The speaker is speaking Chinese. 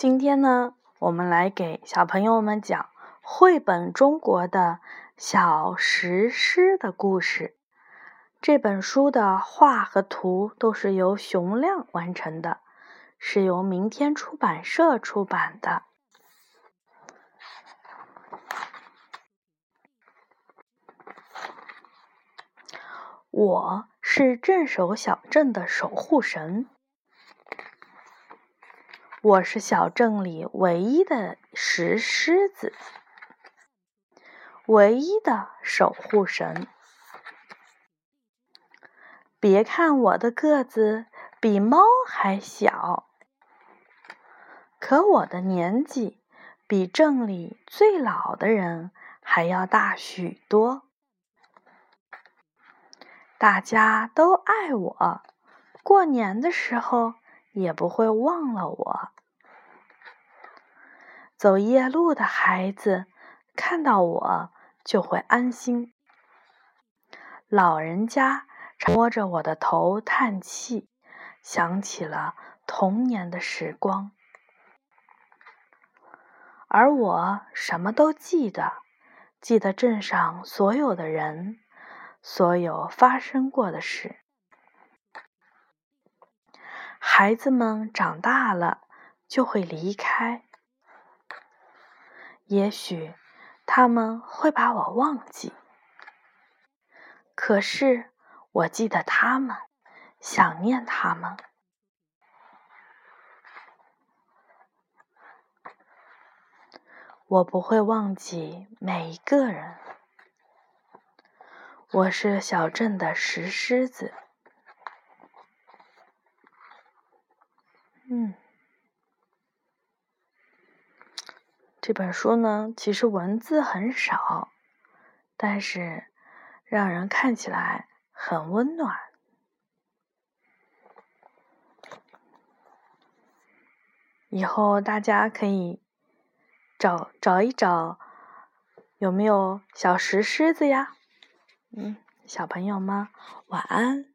今天呢，我们来给小朋友们讲绘本中国的小石狮的故事。这本书的画和图都是由熊亮完成的，是由明天出版社出版的。我是镇守小镇的守护神。我是小镇里唯一的石狮子，唯一的守护神。别看我的个子比猫还小，可我的年纪比镇里最老的人还要大许多。大家都爱我，过年的时候。也不会忘了我。走夜路的孩子看到我就会安心。老人家摸着我的头叹气，想起了童年的时光。而我什么都记得，记得镇上所有的人，所有发生过的事。孩子们长大了就会离开，也许他们会把我忘记，可是我记得他们，想念他们。我不会忘记每一个人。我是小镇的石狮子。嗯，这本书呢，其实文字很少，但是让人看起来很温暖。以后大家可以找找一找，有没有小石狮子呀？嗯，小朋友们晚安。